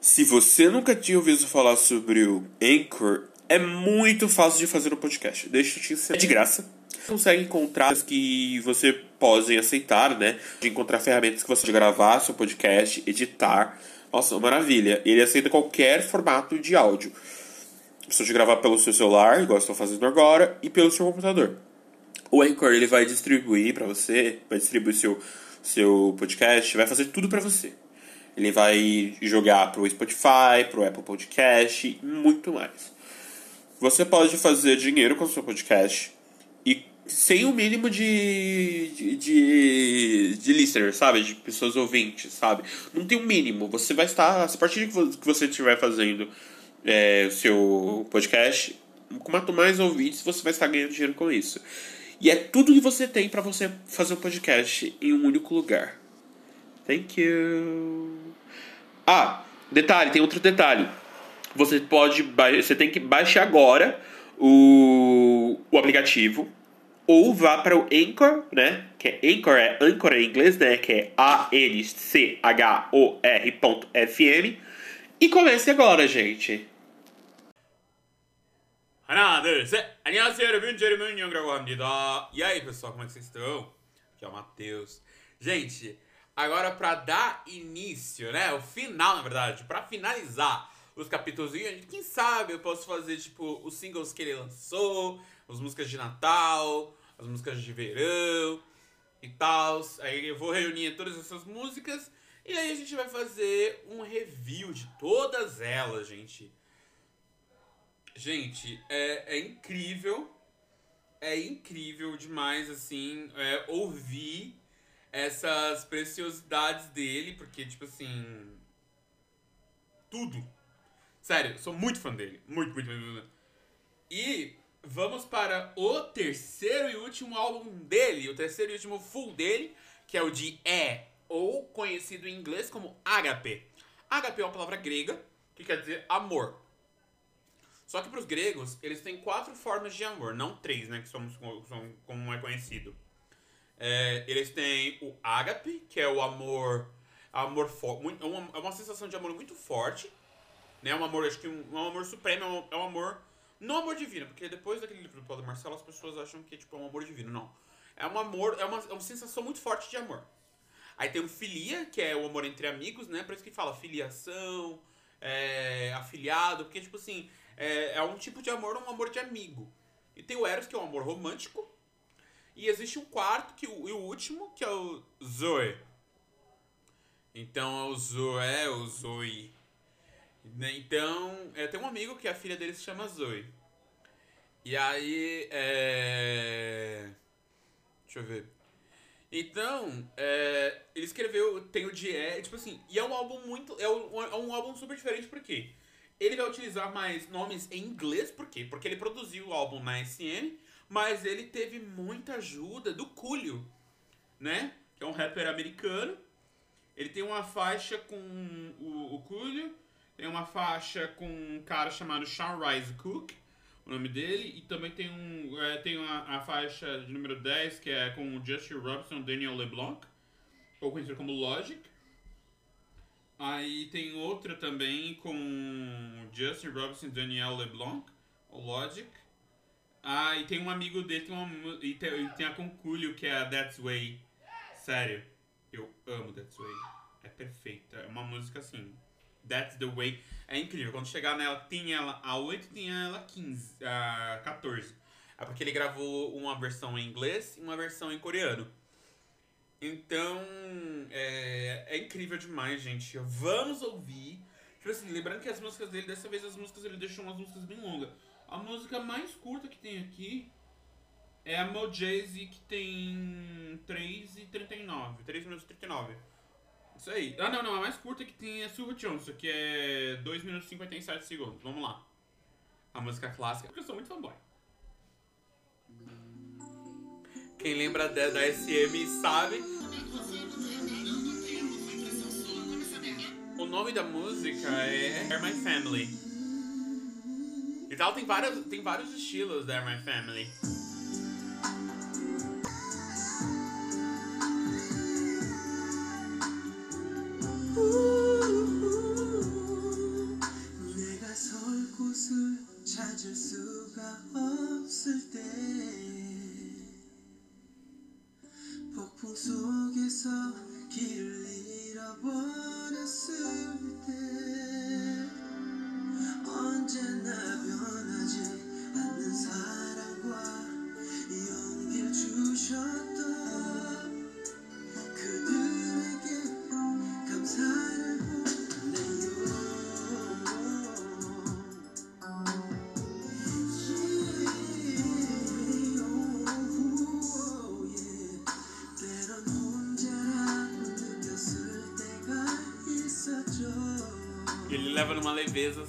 Se você nunca tinha ouvido falar sobre o Anchor, é muito fácil de fazer um podcast. Deixa eu te ensinar. É de graça. Você consegue encontrar que você pode aceitar, né? De encontrar ferramentas que você pode gravar seu podcast, editar. Nossa, maravilha. Ele aceita qualquer formato de áudio. Você pode gravar pelo seu celular, igual estou fazendo agora, e pelo seu computador. O Anchor ele vai distribuir para você, vai distribuir seu seu podcast, vai fazer tudo para você. Ele vai jogar pro Spotify, pro Apple Podcast e muito mais. Você pode fazer dinheiro com o seu podcast e sem o mínimo de, de, de, de listeners, sabe? De pessoas ouvintes, sabe? Não tem um mínimo. Você vai estar, a partir de que você estiver fazendo é, o seu podcast, quanto mais ouvintes, você vai estar ganhando dinheiro com isso. E é tudo que você tem para você fazer um podcast em um único lugar. Thank you. Ah, detalhe, tem outro detalhe. Você pode, você tem que baixar agora o, o aplicativo ou vá para o Anchor, né? Que é Anchor, é Anchor em inglês, né? Que é A-N-C-H-O-R.fm e comece agora, gente. 하나, 둘, 셋! 안녕하세요, 여러분. 제르문 형이라고 합니다. E aí, pessoal, como é que vocês estão? Aqui é o Matheus. Gente, agora para dar início, né? O final, na verdade, para finalizar os capítulos, quem sabe eu posso fazer, tipo, os singles que ele lançou, as músicas de Natal, as músicas de verão e tal. Aí eu vou reunir todas essas músicas e aí a gente vai fazer um review de todas elas, gente. Gente, é, é incrível. É incrível demais, assim, é, ouvir essas preciosidades dele, porque, tipo assim. Tudo. Sério, sou muito fã dele. Muito, muito, muito, muito. E vamos para o terceiro e último álbum dele, o terceiro e último full dele, que é o de É, ou conhecido em inglês como Agape. Agape é uma palavra grega que quer dizer amor. Só que para os gregos, eles têm quatro formas de amor, não três, né? Que somos, como é conhecido. É, eles têm o ágape, que é o amor. amor é, uma, é uma sensação de amor muito forte. Né? Um amor, acho que um, um amor supremo, é um, é um amor. Não amor divino, porque depois daquele livro do Paulo Marcelo, as pessoas acham que tipo, é um amor divino. Não. É um amor, é uma, é uma sensação muito forte de amor. Aí tem o filia, que é o amor entre amigos, né? Por isso que fala filiação, é, afiliado, porque, tipo assim, é, é um tipo de amor, um amor de amigo. E tem o Eros, que é um amor romântico. E existe um quarto, que e o último, que é o Zoe. Então é o Zoe, o Zoe. Né, então, é, tem um amigo que a filha dele se chama Zoe. E aí, é... Deixa eu ver. Então, é, ele escreveu, tem o Die, tipo assim, e é um álbum muito, é um, é um álbum super diferente, por quê? Ele vai utilizar mais nomes em inglês, por quê? Porque ele produziu o álbum na SM, mas ele teve muita ajuda do Coolio, né? Que é um rapper americano. Ele tem uma faixa com o, o tem uma faixa com um cara chamado Sean Rice Cook, o nome dele, e também tem, um, é, tem uma, a faixa de número 10, que é com o Justin Robson Daniel LeBlanc, ou conhecido como Logic. Aí tem outra também com Justin Robinson e Daniel LeBlanc, o Logic. Ah, e tem um amigo dele, tem uma, e tem, tem a Concúlio, que é a That's Way. Sério, eu amo That's Way. É perfeita. É uma música assim. That's the Way. É incrível. Quando chegar nela, tem ela a 8 tem ela a 15, a 14. É porque ele gravou uma versão em inglês e uma versão em coreano. Então, é, é incrível demais, gente. Vamos ouvir. Tipo assim, lembrando que as músicas dele, dessa vez as músicas ele deixou umas músicas bem longas. A música mais curta que tem aqui é a Mojazy, que tem 3 e 39. 3 minutos e 39. Isso aí. Ah, não, não. A mais curta que tem é Silver Johnson, que é 2 minutos e 57 segundos. Vamos lá. A música clássica, porque eu sou muito fanboy. Quem lembra da, da SM sabe. O nome da música é Are My Family. E tal, tem, vários, tem vários estilos da My Family. leva numa leveza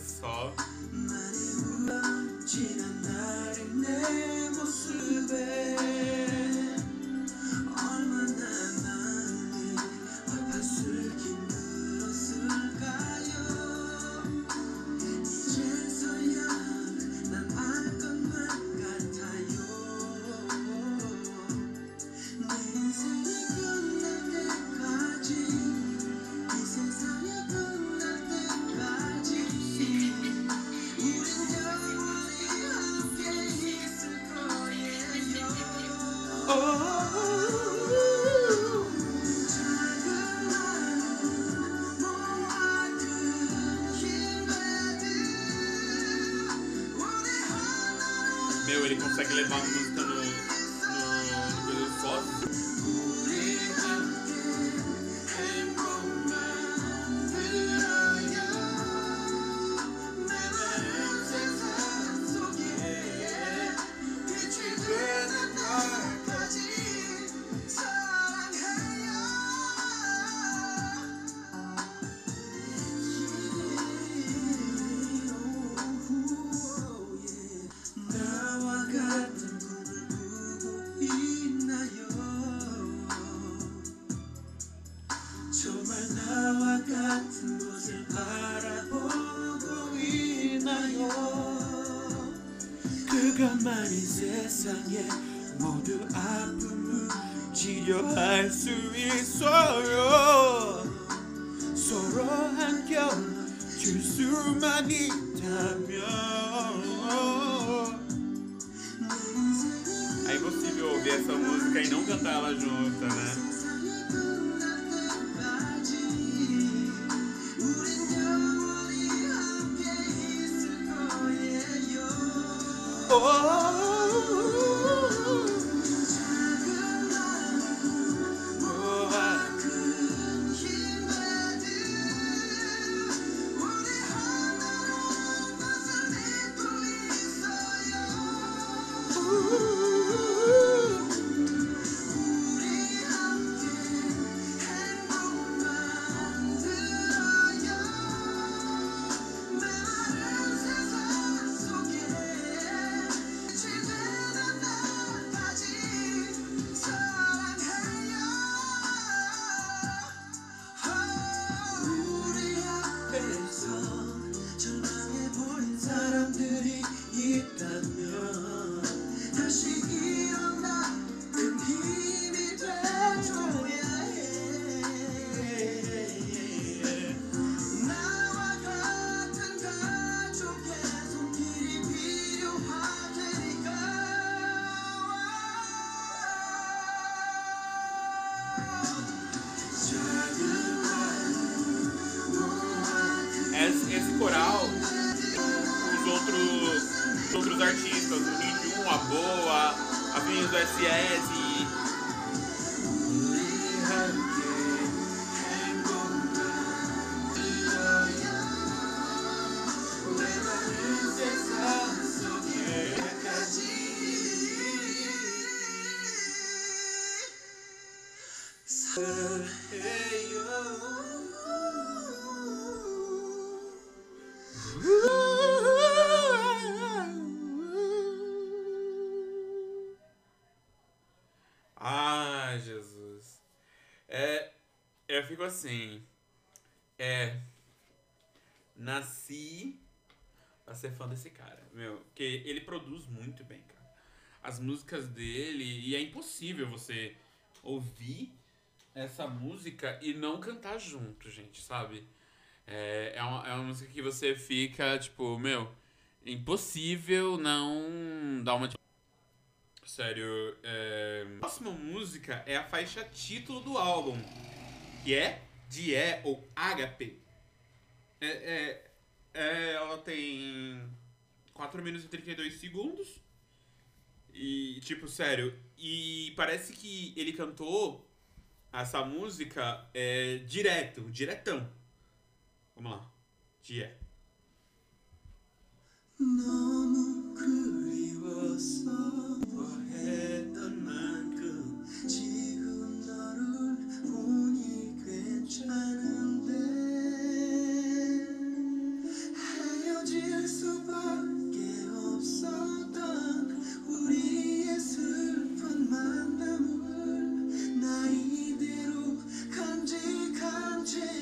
É impossível ouvir essa música e não cantar ela junta, né? Oh eu fico assim. É. Nasci pra ser fã desse cara, meu. Porque ele produz muito bem, cara. As músicas dele, e é impossível você ouvir essa música e não cantar junto, gente, sabe? É, é, uma, é uma música que você fica, tipo, meu, impossível não dar uma. Sério, é... A próxima música é a faixa título do álbum é, de ou HP. é, é, é, ela tem 4 minutos e 32 segundos. E, tipo, sério. E parece que ele cantou essa música é, direto, diretão. Vamos lá. De. Não, não creio. 即看清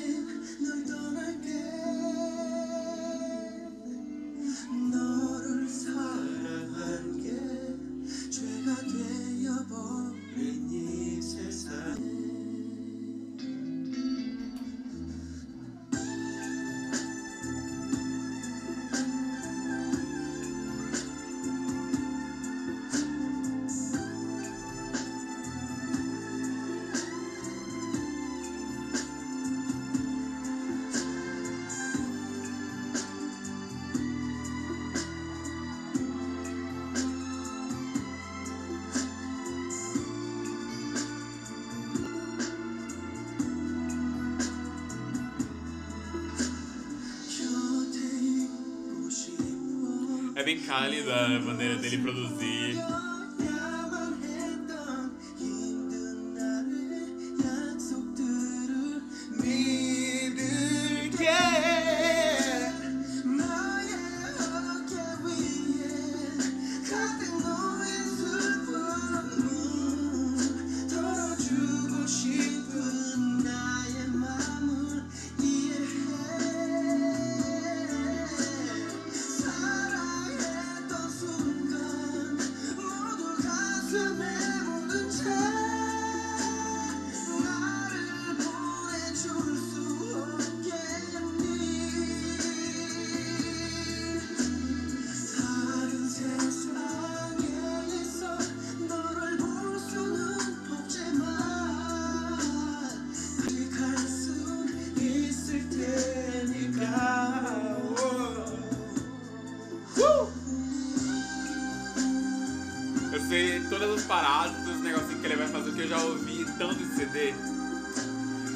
É bem cálida a maneira dele produzir. CD.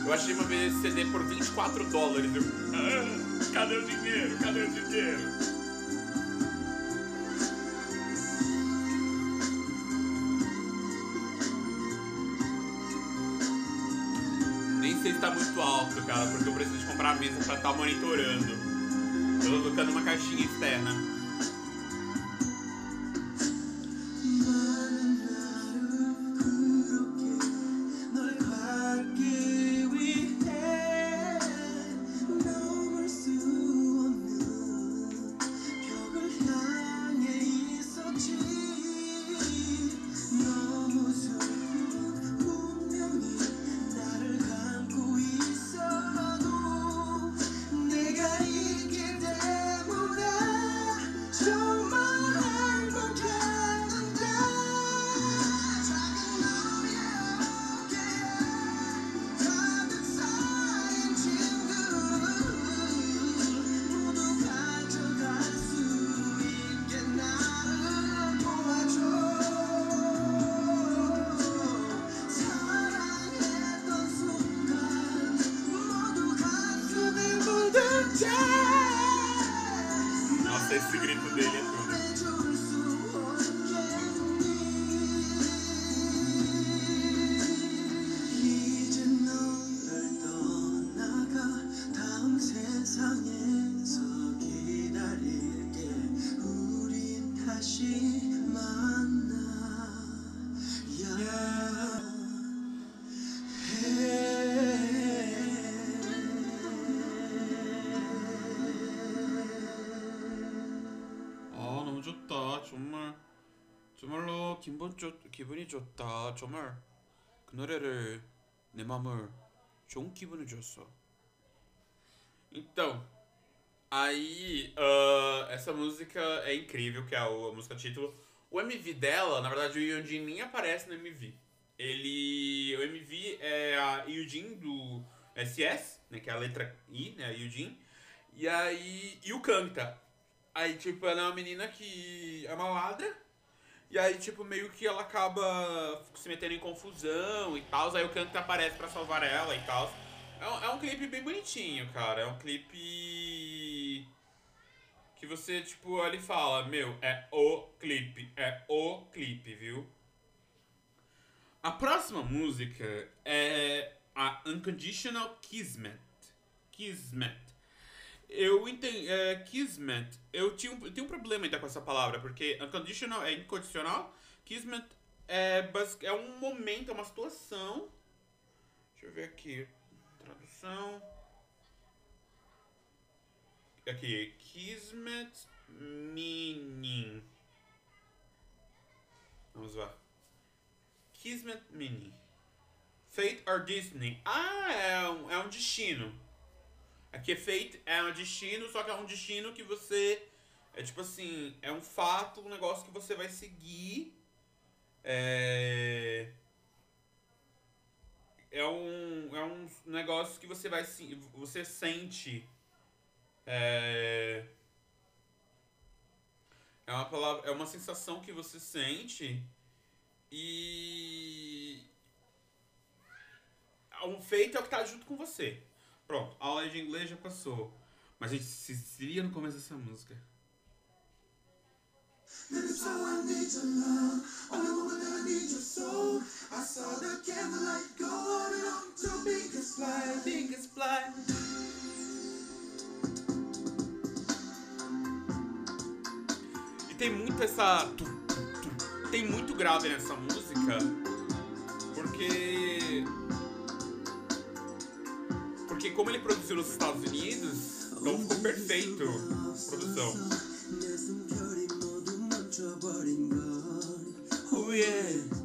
Eu achei uma vez esse CD por 24 dólares. Eu, ah, cadê o dinheiro? Cadê o dinheiro? Nem sei se tá muito alto, cara, porque eu preciso comprar a mesa pra estar monitorando. Eu tô tocando uma caixinha externa. 기분이 좋다 정말 그 노래를 내 맘을 좋은 기분을 줬어 então aí ah, essa música é incrível que é o- a música título o MV dela na verdade o Yonjin nem aparece no MV ele o MV é a Yujin do SS né que é a letra I né a Yujin e aí e o canta Aí, tipo, ela é uma menina que é uma ladra. e aí, tipo, meio que ela acaba se metendo em confusão e tal. Aí o canto aparece pra salvar ela e tal. É um, é um clipe bem bonitinho, cara. É um clipe. Que você, tipo, olha e fala: Meu, é o clipe. É o clipe, viu? A próxima música é a Unconditional Kismet. Kismet. Eu entendo. É, kismet. Eu tinha um, eu um problema ainda com essa palavra, porque unconditional é incondicional. Kismet é, é um momento, é uma situação. Deixa eu ver aqui. Tradução. Aqui. Kismet meaning. Vamos lá. Kismet meaning. Fate or Disney. Ah, é um, é um destino. Aqui é fate, é um destino, só que é um destino que você. É tipo assim, é um fato, um negócio que você vai seguir. É. É um, é um negócio que você vai você sente. É. É uma palavra, é uma sensação que você sente e um feito é o que tá junto com você. Pronto, a aula de inglês já passou. Mas a gente se, no começo dessa música. E tem muito essa. Tem muito grave nessa música. Porque Porque como ele produziu nos Estados Unidos, então ficou perfeito a produção. Oh yeah.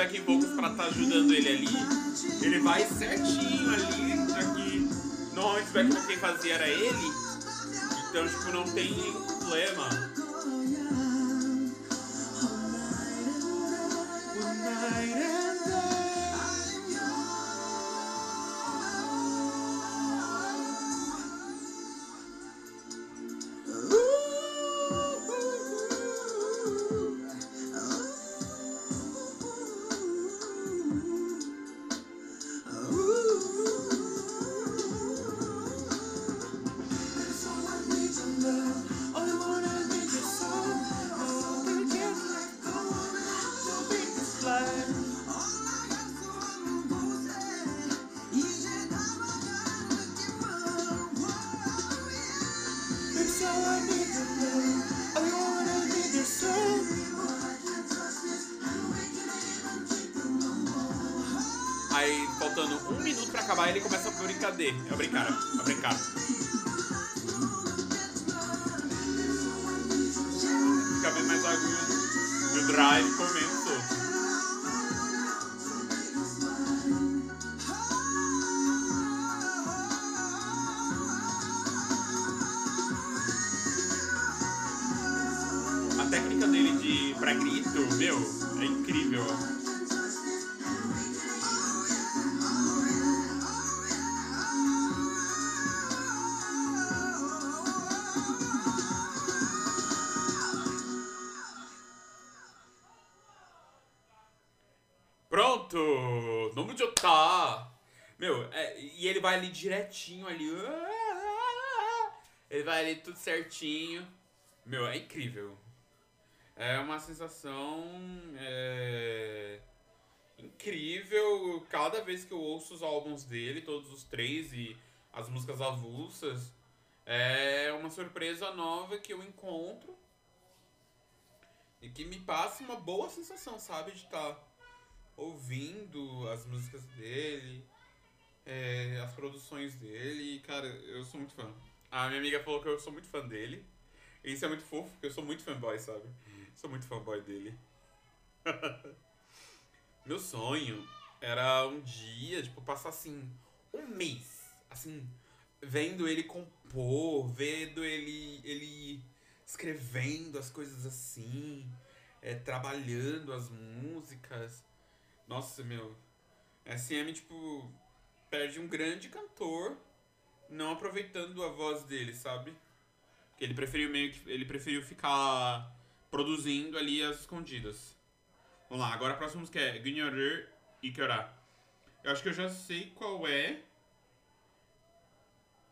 back and vocals pra estar tá ajudando ele ali. Ele vai certinho ali, já tá que normalmente o back quem fazia era ele. Então, tipo, não tem certinho ali. Ele vai ali tudo certinho. Meu, é incrível. É uma sensação é, incrível. Cada vez que eu ouço os álbuns dele, todos os três e as músicas avulsas, é uma surpresa nova que eu encontro e que me passa uma boa sensação, sabe? De estar tá ouvindo as músicas dele é, as produções dele. E, cara, eu sou muito fã. A minha amiga falou que eu sou muito fã dele. E isso é muito fofo, porque eu sou muito fanboy, sabe? Sou muito fanboy dele. Meu sonho era um dia, tipo, passar assim, um mês, assim, vendo ele compor, vendo ele, ele escrevendo as coisas assim, é, trabalhando as músicas. Nossa, meu. SM, tipo, perde um grande cantor não aproveitando a voz dele, sabe? Ele preferiu meio que. Ele preferiu ficar produzindo ali as escondidas. Vamos lá, agora a próxima música é Gunyorer e Kyora. Eu acho que eu já sei qual é.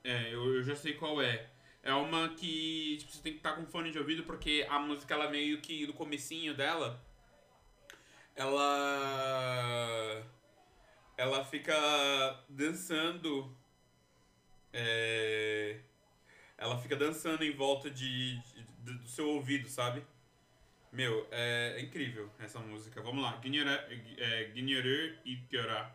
É, eu, eu já sei qual é. É uma que tipo, você tem que estar tá com fone de ouvido porque a música ela meio que no comecinho dela ela ela fica dançando é, ela fica dançando em volta de, de do seu ouvido, sabe? Meu, é, é, incrível essa música. Vamos lá. Ginyerer é, e Kyora.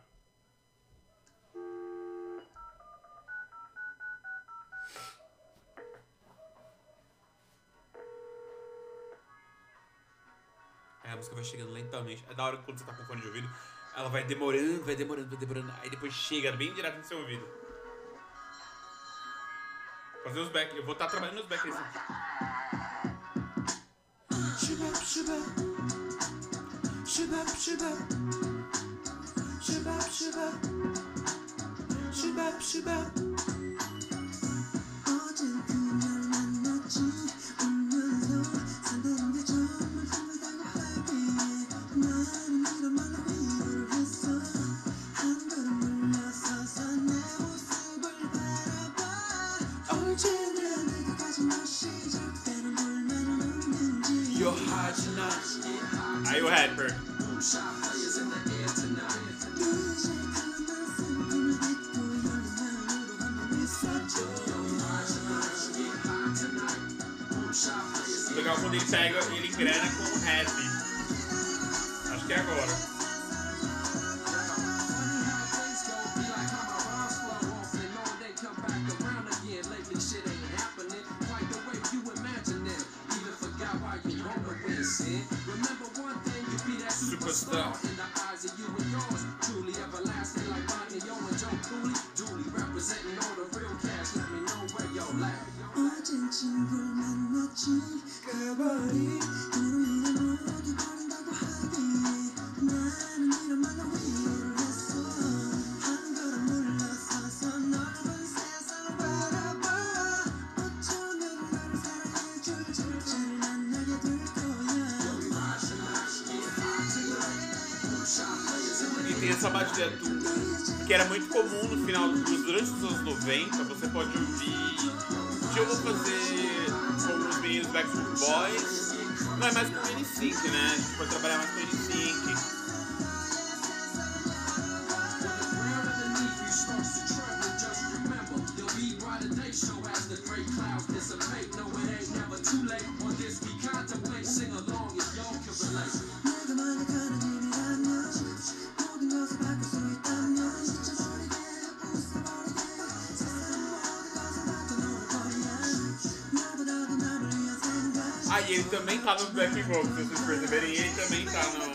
Aí a música vai chegando lentamente. É da hora quando você tá com fone de ouvido. Ela vai demorando, vai demorando, vai demorando. Aí depois chega bem direto no seu ouvido. Fazer os back. Eu vou estar tá trabalhando nos backers aqui. Rapper. Legal quando ele pega, ele engrena com o rap. Acho que é agora. Essa batida que era muito comum no final durante os anos 90, você pode ouvir. que eu vou fazer com os meninos Backstreet Boys. Não é mais com o N5, né? A gente pode trabalhar mais com o N5. Ele também tá no Black Vogue, se vocês perceberem, ele também tá no.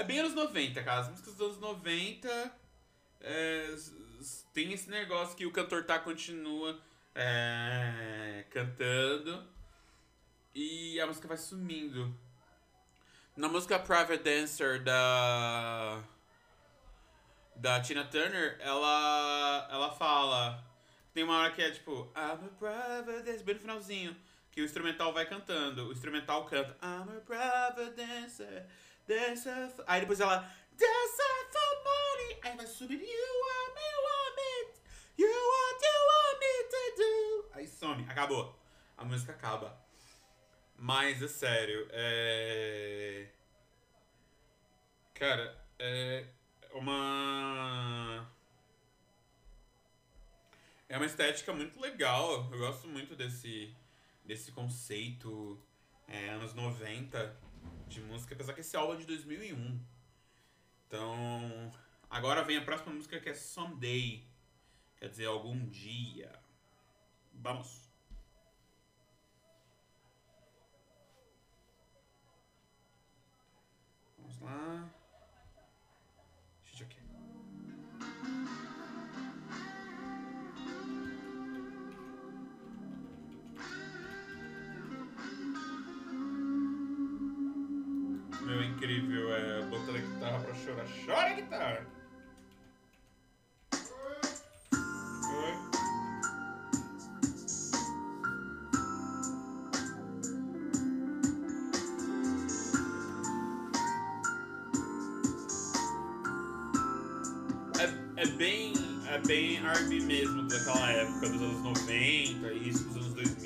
É bem anos 90, cara. As músicas dos anos 90 é, tem esse negócio que o cantor tá continua é, cantando e a música vai sumindo. Na música Private Dancer da da Tina Turner, ela ela fala tem uma hora que é tipo I'm a private dancer, bem no finalzinho, que o instrumental vai cantando. O instrumental canta I'm a private dancer, for-" Aí depois ela dancer for money, aí vai subindo You want me, want me, you want, you want me to do. Aí some, acabou. A música acaba. Mas é sério, é. Cara, é uma. É uma estética muito legal. Eu gosto muito desse, desse conceito é, anos 90 de música, apesar que esse álbum é de 2001. Então, agora vem a próxima música que é Someday. Quer dizer, algum dia. Vamos. Vamos lá. Chorar. Chora, guitarra! Oi. É, é bem, é bem R&B mesmo daquela época, dos anos 90, isso dos anos 2000.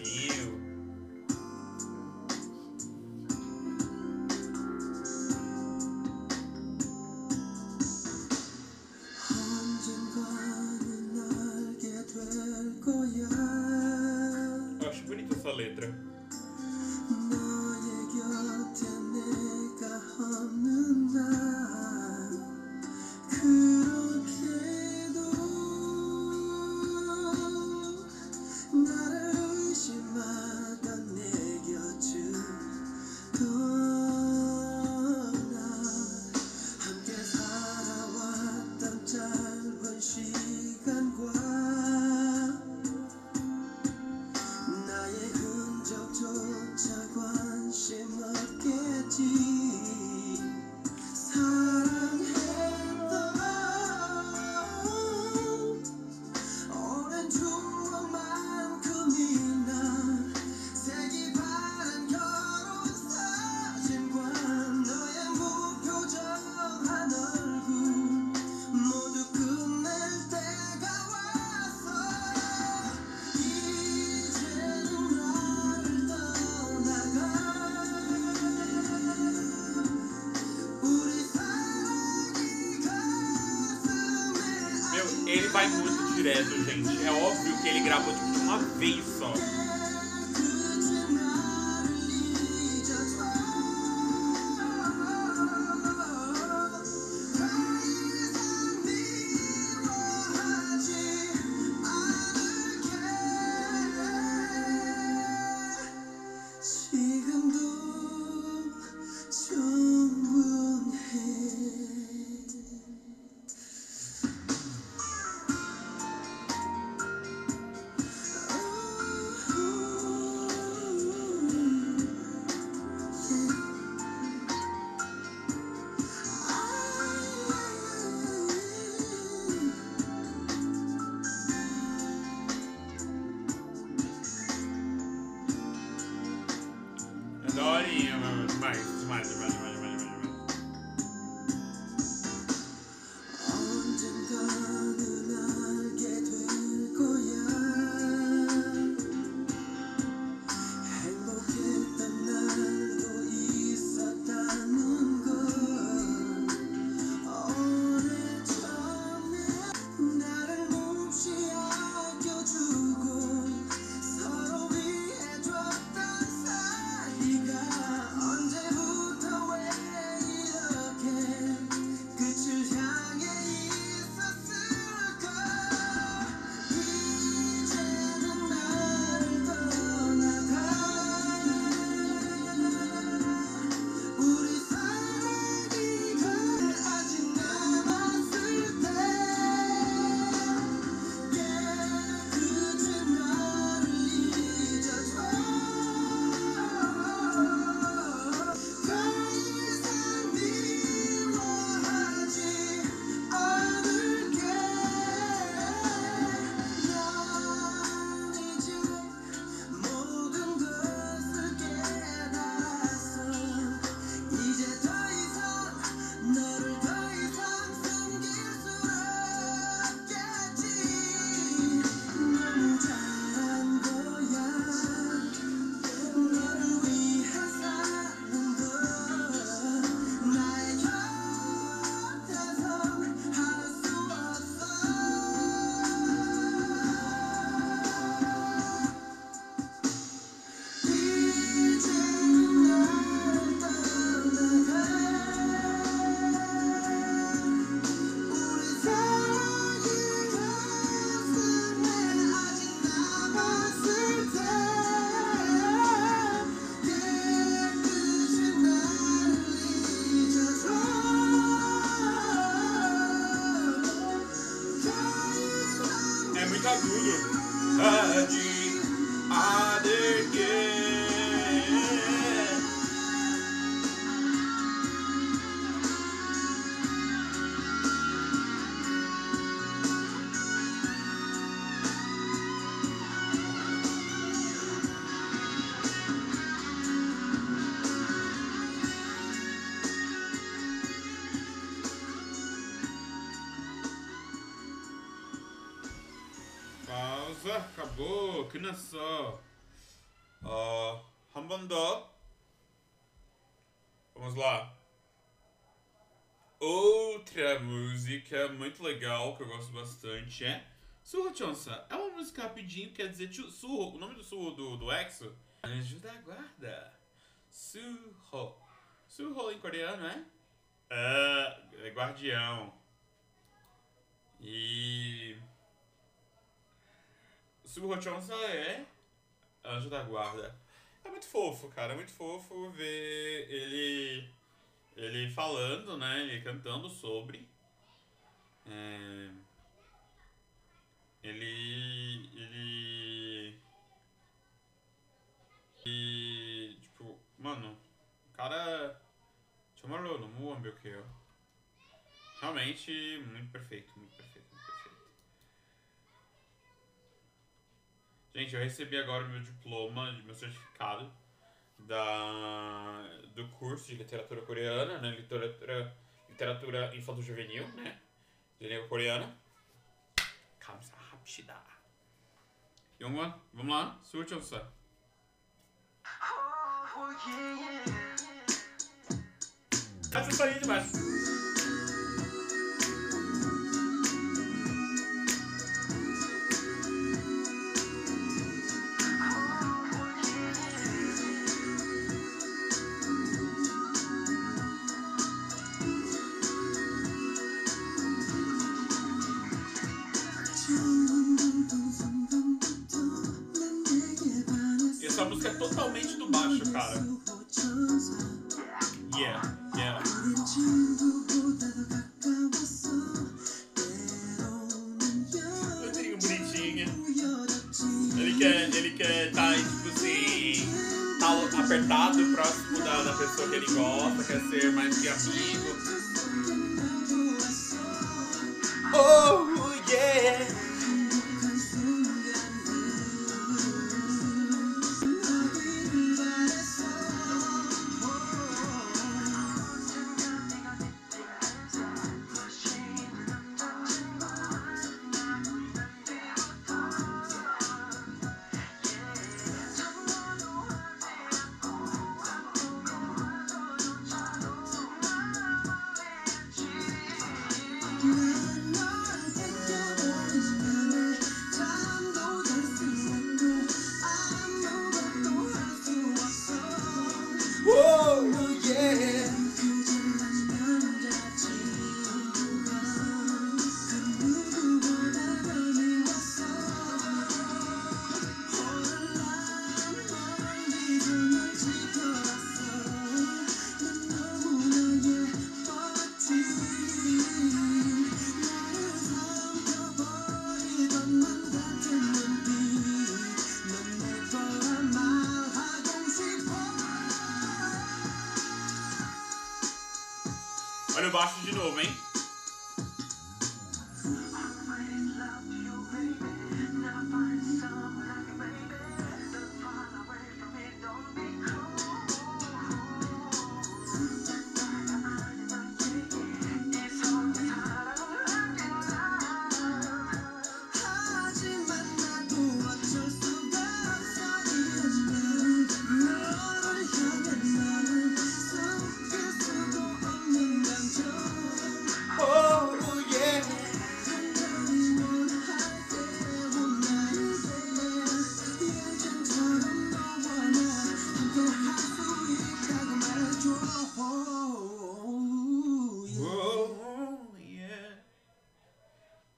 Que eu gosto bastante é Surro Chonsa. É uma música rapidinho, quer dizer surro. O nome do surro do, do EXO? Anjo da Guarda. Surro. Surro em coreano é? É, é guardião. E. Surro Chonsa é Anjo da Guarda. É muito fofo, cara. É muito fofo ver ele. Ele falando, né? Ele cantando sobre. É, ele. Ele. E. Tipo, mano, o cara. 정말로 너무 완벽해요. Realmente muito perfeito, muito perfeito, muito perfeito. Gente, eu recebi agora o meu diploma, meu certificado da, do curso de literatura coreana, né? Literatura, literatura infanto-juvenil, né? 니네 코리아는 감사합시다. 영원, 몸란, 술좀 써. 가슴 떨리지 마. Totalmente do baixo, cara. Yeah, yeah. Roteirinho bonitinho. Ele quer, ele quer tá, tipo assim, tá apertado, próximo da, da pessoa que ele gosta, quer ser mais que amigo.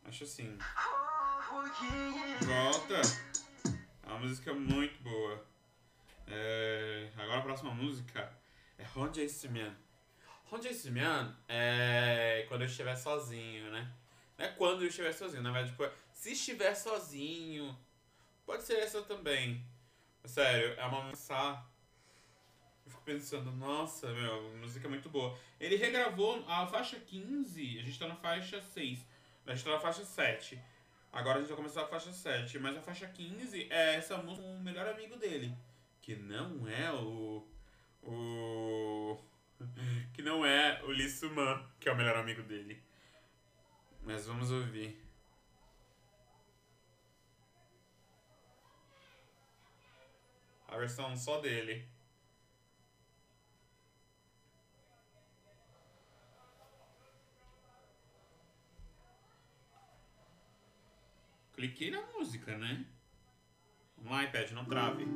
Acho assim. Volta! É uma música muito boa. É... Agora a próxima música é Ron Ace Man. Ronde Man é quando eu estiver sozinho, né? Não é quando eu estiver sozinho, na verdade, tipo, é se estiver sozinho. Pode ser essa também. Sério, é uma música. Eu fico pensando, nossa, meu, música é muito boa. Ele regravou a faixa 15, a gente tá na faixa 6 a gente tá na faixa 7. Agora a gente vai começar a faixa 7. Mas a faixa 15 é essa música com o melhor amigo dele. Que não é o. O. Que não é o Lissuman que é o melhor amigo dele. Mas vamos ouvir. A versão só dele. Cliquei na música, né? Vamos lá, iPad, não trave.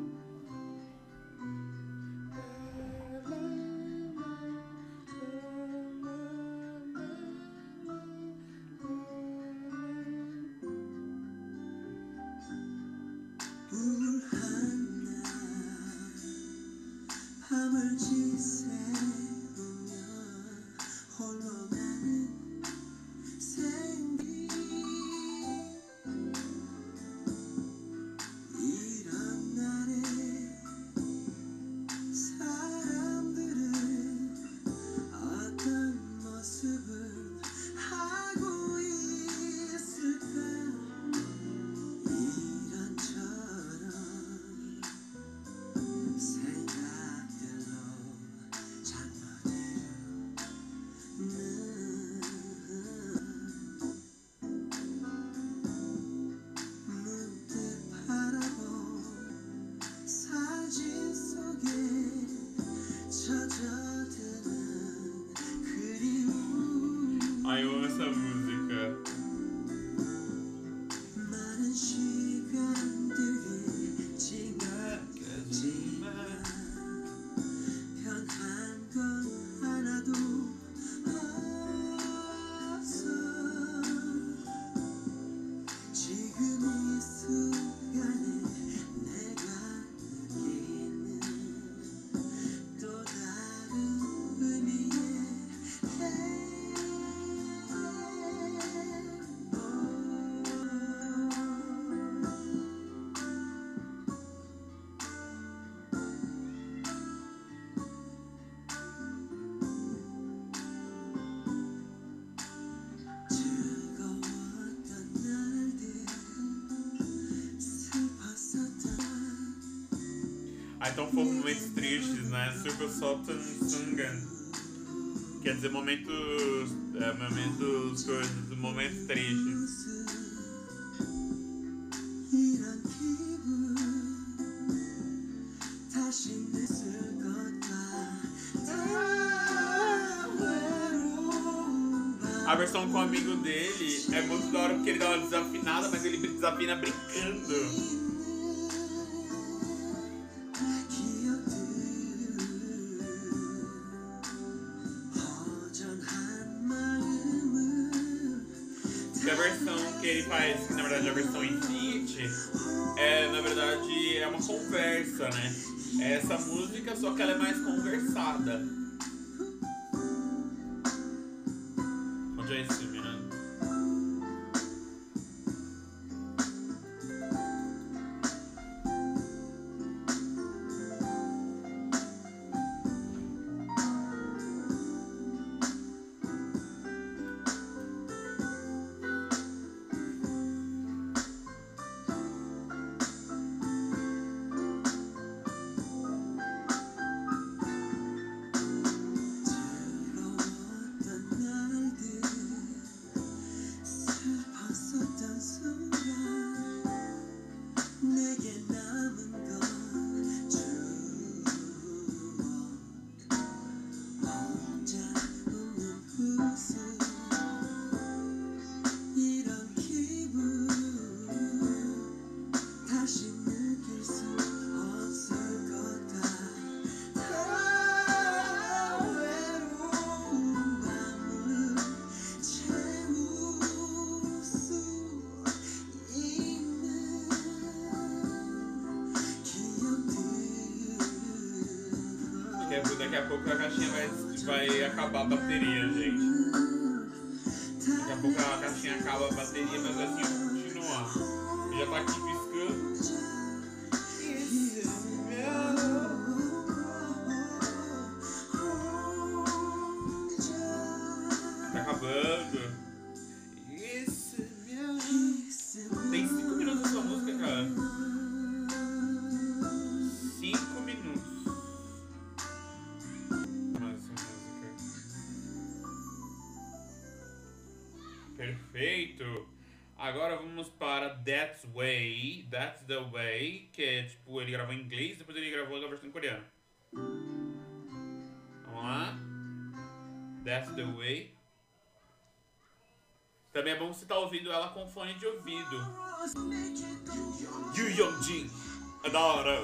então foram momentos tristes, né? Silvio Sultan tá Sungan. Quer dizer, momentos. É, momentos. coisas. momentos tristes. A versão com o amigo dele é muito da hora porque ele dá uma desafinada, mas ele desafina brincando. faz, que na verdade a versão Infinity, é, na verdade é uma conversa, né? É essa música, só que ela é mais conversada. daqui a pouco a caixinha vai, vai acabar a bateria, gente. Daqui a pouco a caixinha acaba a bateria, mas assim, continuar. Já tá aqui piscando. tá ouvindo ela com fone de ouvido. Yu Yong Jin, é da hora.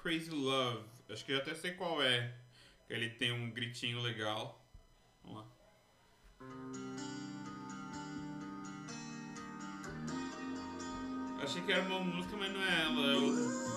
Crazy Love. Acho que eu até sei qual é. Ele tem um gritinho legal. Vamos lá. Achei que era uma música, mas não é ela. É outra.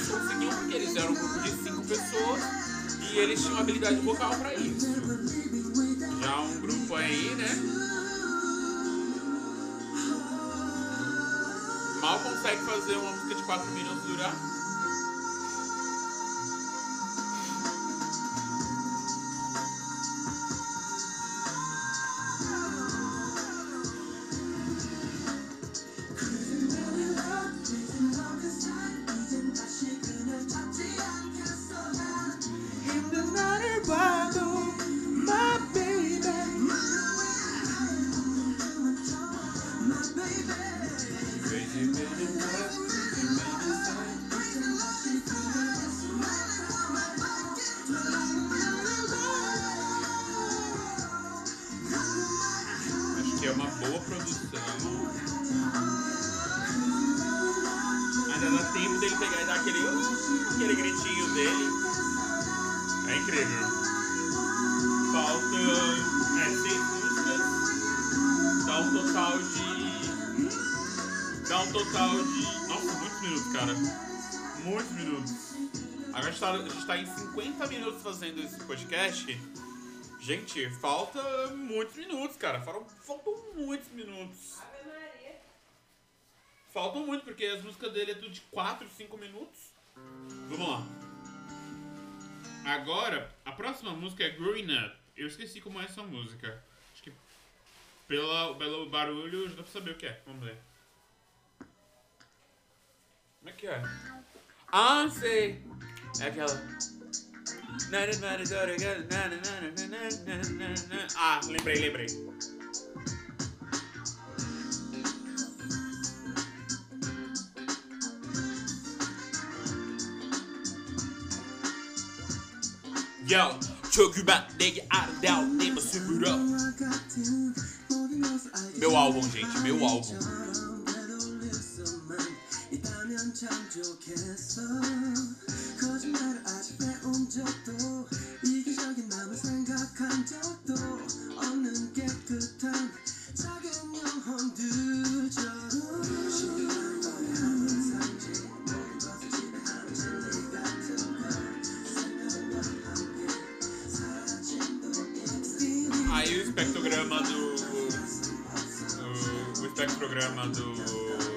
Eles conseguiam porque eles eram um grupo de 5 pessoas e eles tinham habilidade vocal pra isso. Já um grupo aí, né? Mal consegue fazer uma música de 4 minutos durar. Podcast. Gente, falta muitos minutos, cara. Faltam, faltam muitos minutos. Faltam muito, porque as músicas dele é tudo de 4, 5 minutos. Vamos lá. Agora, a próxima música é Growing Up. Eu esqueci como é essa música. Acho que pela, pelo barulho já dá pra saber o que é. Vamos ver. Como é que é? Ah, sei! É aquela. Ah, lembrei, lembrei. Yo, çok bendeki Erdal Nemo Sümürü. Meu álbum, gente, meu álbum. 거짓말을 아직 해온 적도 이기적인 마음을 생각한 적도 없는 깨끗한 작은 영혼들처럼 Aí o espectrograma do. O, o espectrograma do.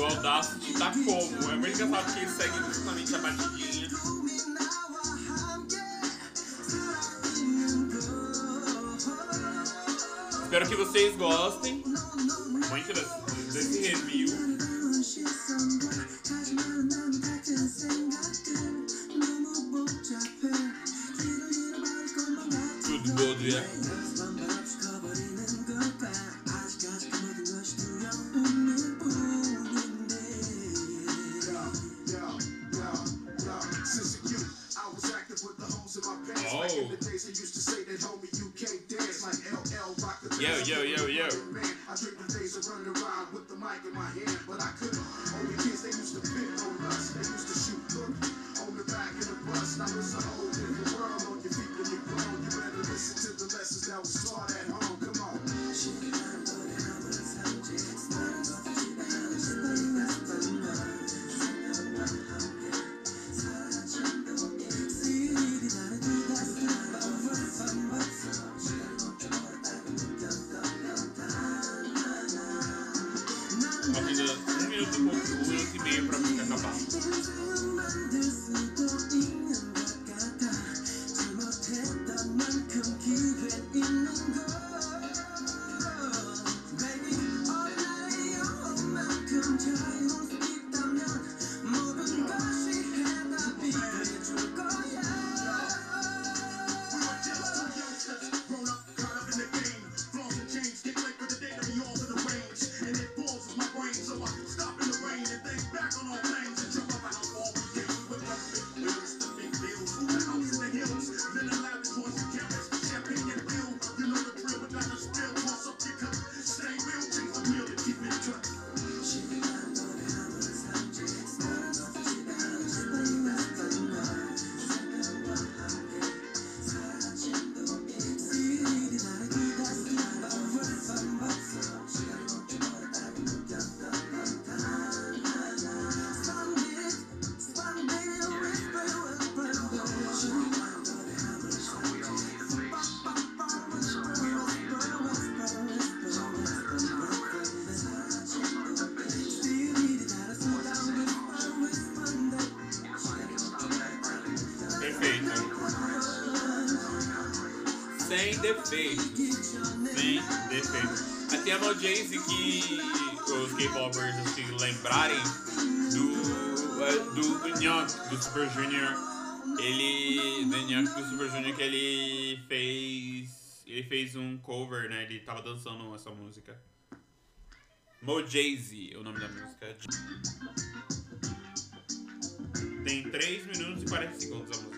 Do Audacity tá como? É muito engraçado que ele segue justamente a batidinha. Espero que vocês gostem muito desse, desse review. defeito. Sem defeito. Até uma audiência que os K-popers assim, lembrarem do, eh, do, do Nyok, do Super Junior. Ele. Do Nyok do Super Junior que ele fez. Ele fez um cover, né? Ele tava dançando essa música. Mojazy, é o nome da música. Tem 3 minutos e 40 segundos a música.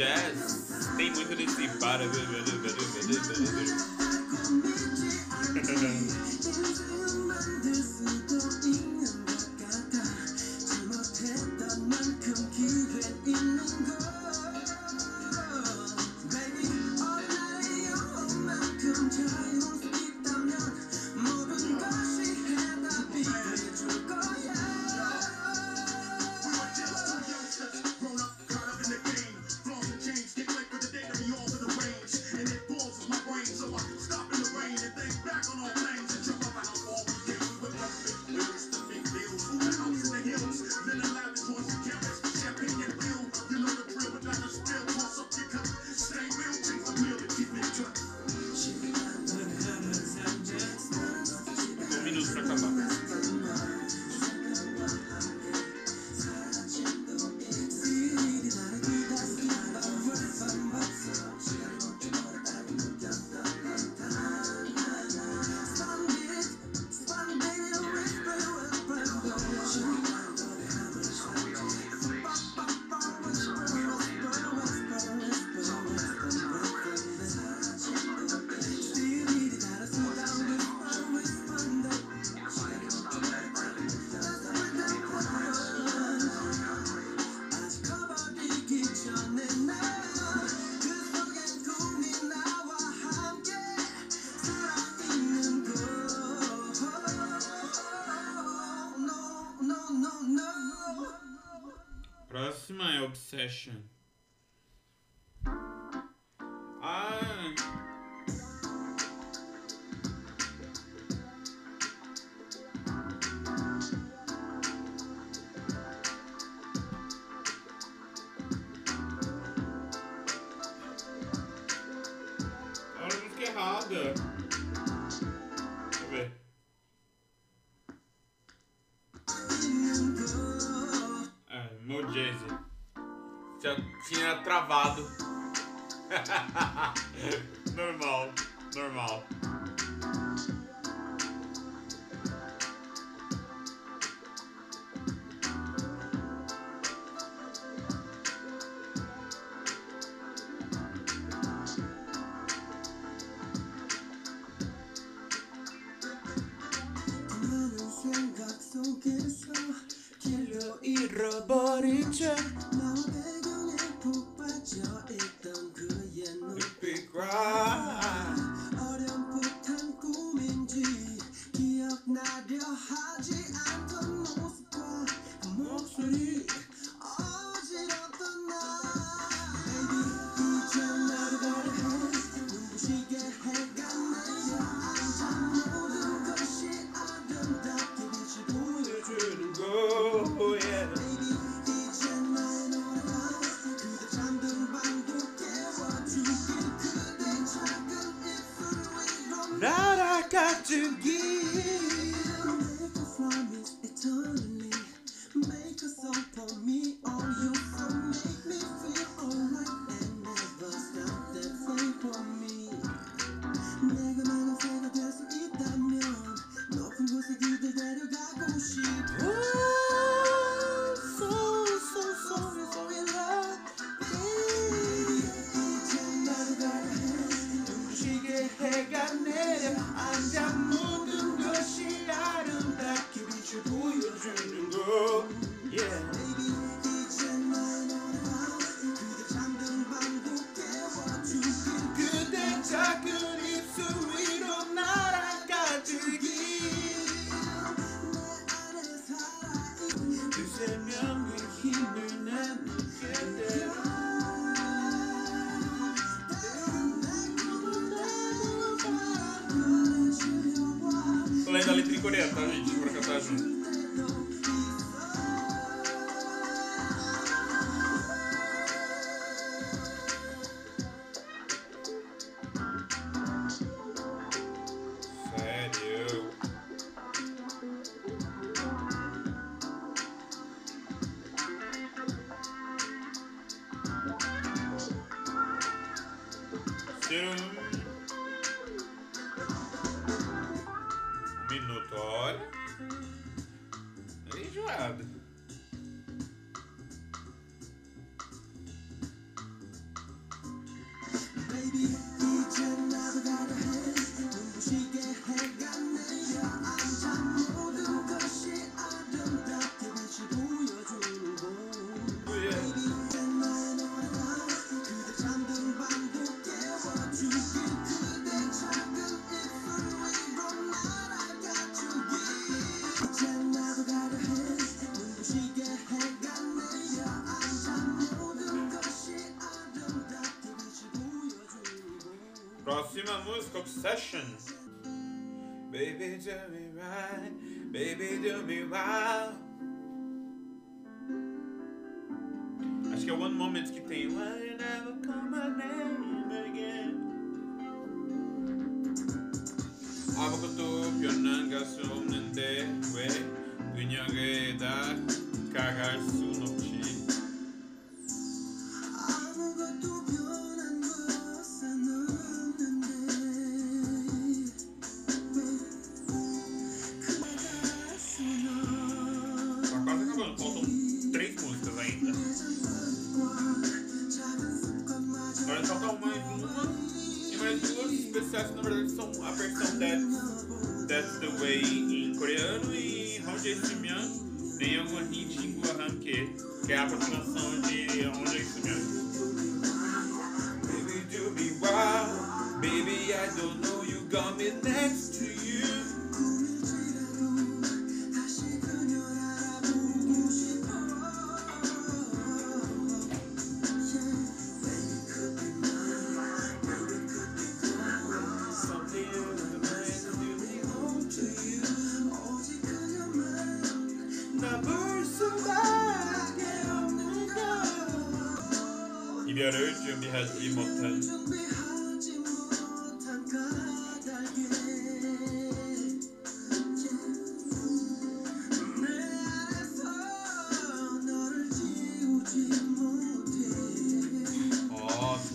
jazz. Tem muito desse para. I Olha a música. Deixa eu ver. É, no Jay-Z. Já tinha travado. normal, normal. Toodles. Succession. Baby, do me right, baby, do me right. Acho que é o One Moment que tem. Robinson.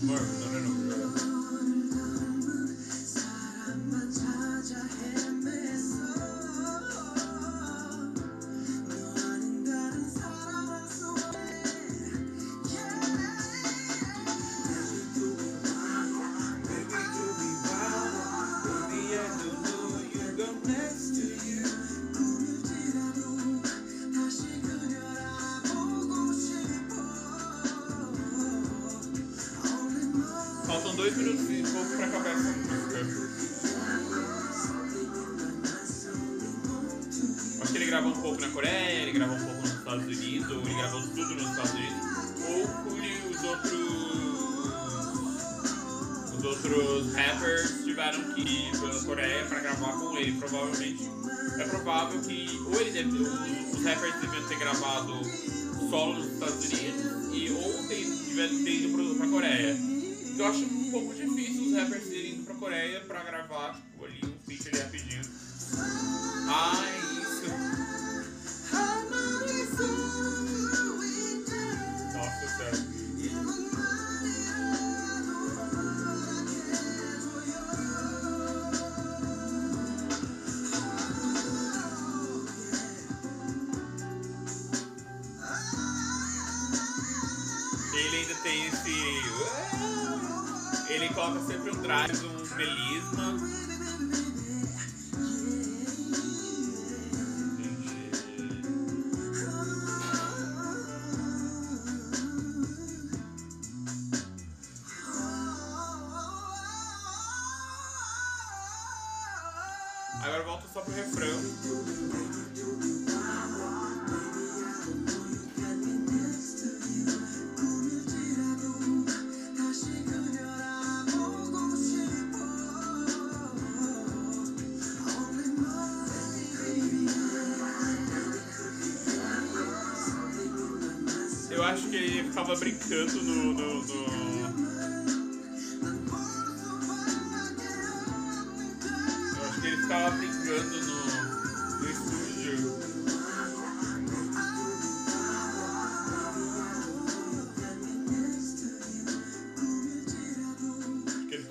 Word. No, no, no.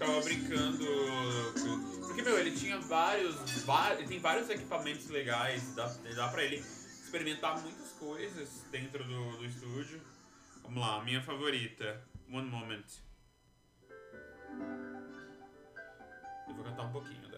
ficava brincando. Porque, meu, ele tinha vários. ele tem vários equipamentos legais, dá, dá pra ele experimentar muitas coisas dentro do, do estúdio. Vamos lá, minha favorita. One Moment. Eu vou cantar um pouquinho.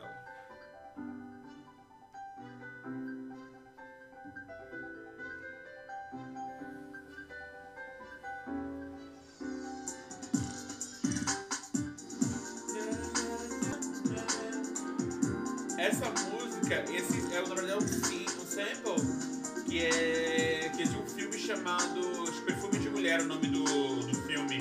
essa música, esse é, o verdade, é um, sim, um sample que é, que é de um filme chamado Perfume de Mulher, o nome do, do filme.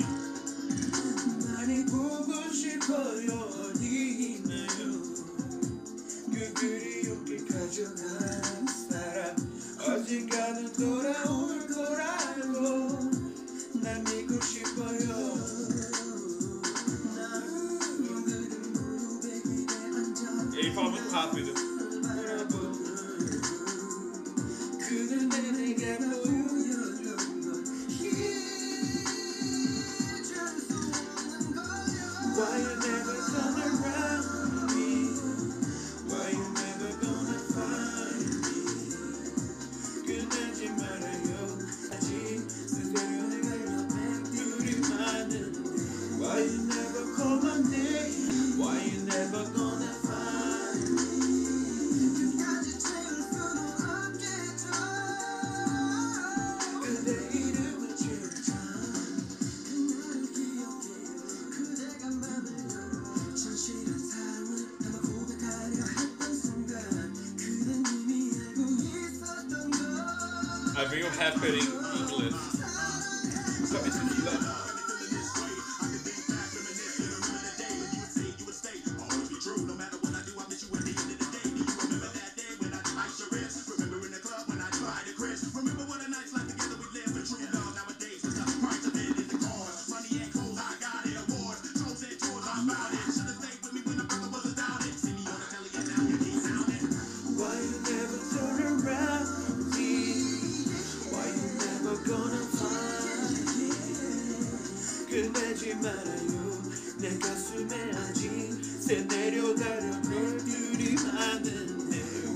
energy. That you gotta beauty.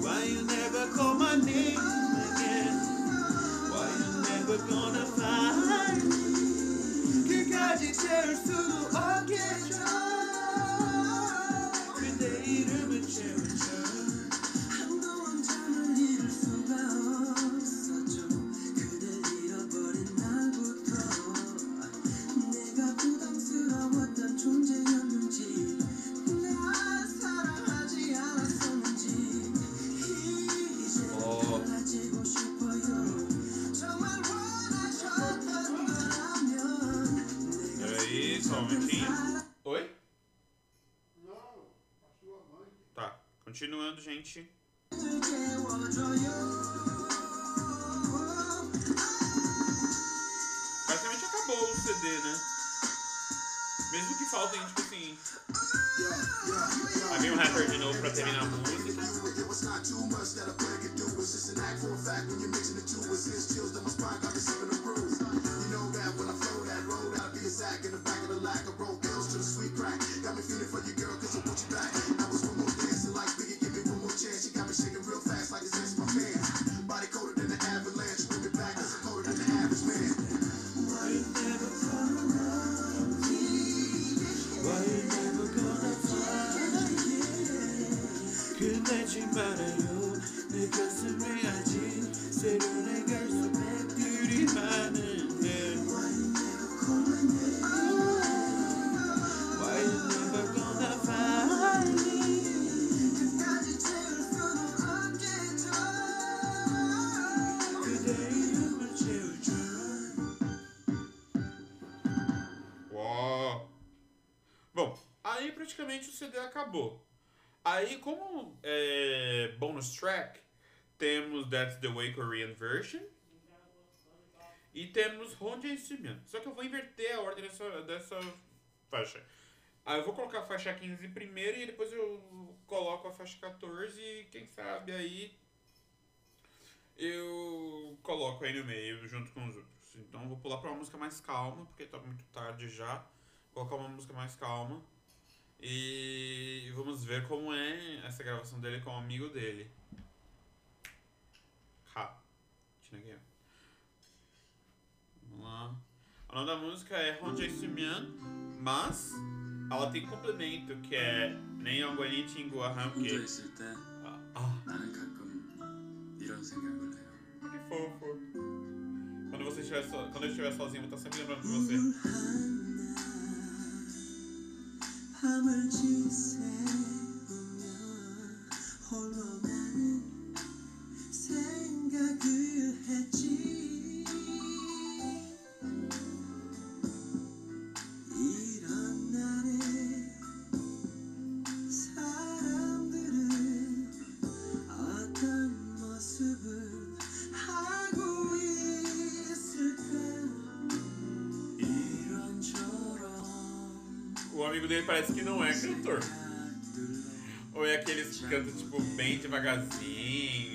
Why you never call my name again? Why you never gonna find me? Que cade cheiro tudo. CD acabou. Aí, como é, bonus track, temos That's the Way Korean Version. E temos Honda Simeon. Só que eu vou inverter a ordem dessa, dessa faixa. Aí eu vou colocar a faixa 15 primeiro e depois eu coloco a faixa 14 e quem sabe aí eu coloco aí no meio junto com os outros. Então eu vou pular para uma música mais calma, porque tá muito tarde já. Vou colocar uma música mais calma. E vamos ver como é essa gravação dele com o um amigo dele. K. Vamos lá. O nome da música é Honjai Sumian, mas ela tem complemento que é Nem Angolin Tingua Hamke. Ah. Que fofo. Quando, você estiver so... Quando eu estiver sozinho, eu vou estar sempre lembrando de você. 밤을 지새우면 홀로 나는 생각을 했지. parece que não é cantor. Ou é aqueles que cantam, tipo, bem devagarzinho.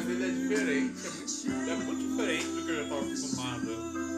Voz dele é diferente, é muito, é muito diferente do que eu já tava acostumado.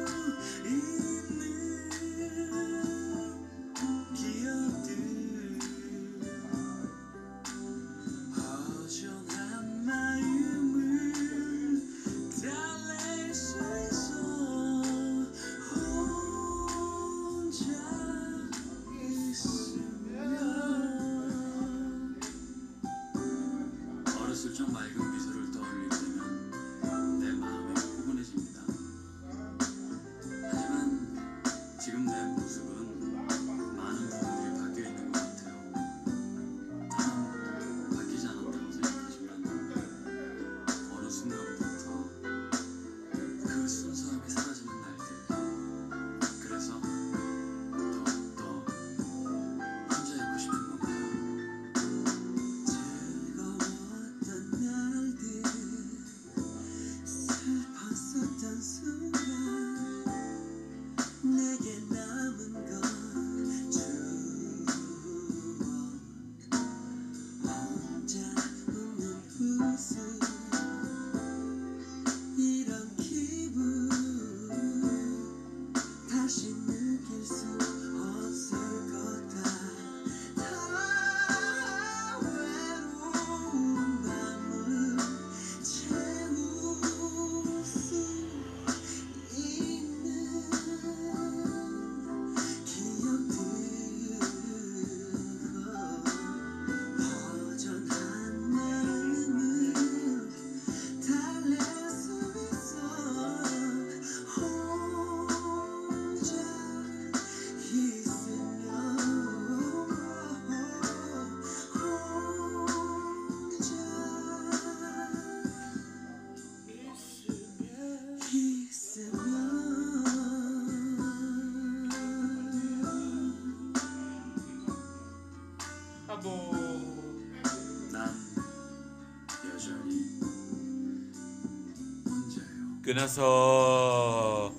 혼자예요. 끝났어.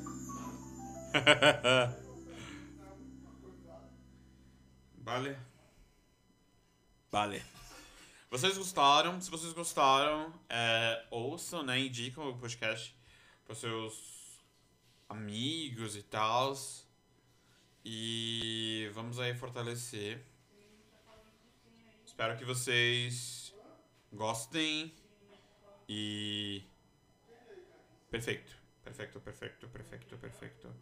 vale. Vale. Vocês gostaram? Se vocês gostaram, é, ouçam, né? Indicam o podcast para seus amigos e tal. E vamos aí fortalecer. Espero que vocês gostem e Perfeito. Perfeito, perfeito, perfeito, perfeito.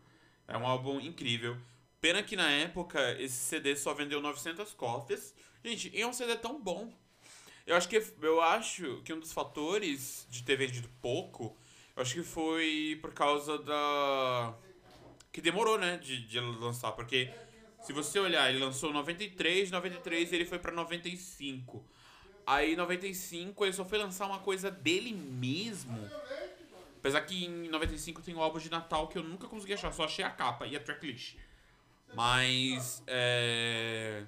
É um álbum incrível. Pena que na época esse CD só vendeu 900 cópias. Gente, e é um CD tão bom. Eu acho que eu acho que um dos fatores de ter vendido pouco, eu acho que foi por causa da que demorou, né, de, de lançar, porque se você olhar, ele lançou 93, 93 ele foi pra 95. Aí 95 ele só foi lançar uma coisa dele mesmo. Apesar que em 95 tem o álbum de Natal que eu nunca consegui achar, só achei a capa e a tracklist. Mas é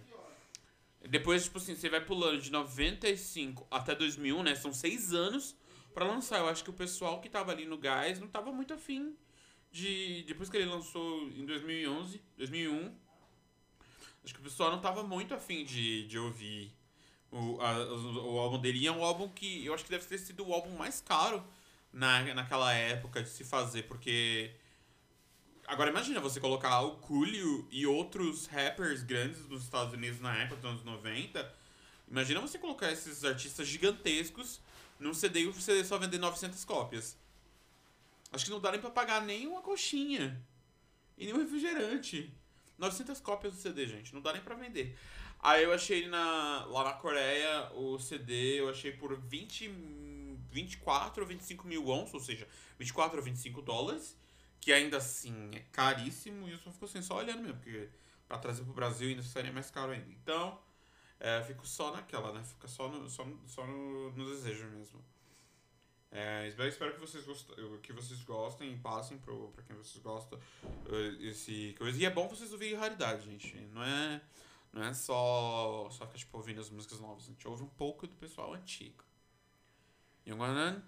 depois, tipo assim, você vai pulando de 95 até 2001, né? São seis anos pra lançar. Eu acho que o pessoal que tava ali no gás não tava muito afim de. Depois que ele lançou em 2011, 2001, acho que o pessoal não tava muito afim de, de ouvir o, a- o, o álbum dele. E é um álbum que eu acho que deve ter sido o álbum mais caro na, naquela época de se fazer, porque. Agora imagina você colocar o Coolio e outros rappers grandes dos Estados Unidos na época dos anos 90. Imagina você colocar esses artistas gigantescos num CD e o CD só vender 900 cópias. Acho que não dá nem pra pagar nem uma coxinha. E nem um refrigerante. 900 cópias do CD, gente. Não dá nem pra vender. Aí eu achei na, lá na Coreia o CD, eu achei por 20, 24 ou 25 mil wons, ou seja, 24 ou 25 dólares. Que ainda assim é caríssimo. E eu só fico assim, só olhando mesmo. Porque pra trazer pro Brasil ainda seria mais caro ainda. Então, é, fico só naquela, né? Fica só no, só, no- só no, no desejo mesmo. É, espero, espero que vocês, gost, que vocês gostem e passem pro, pra quem vocês gostam eh, esse coisa. E é bom vocês ouvirem raridade, gente. Não é, não é só, só ficar tipo, ouvindo as músicas novas. A gente ouve um pouco do pessoal antigo. 이거는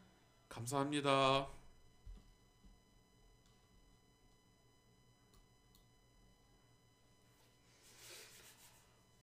감사합니다.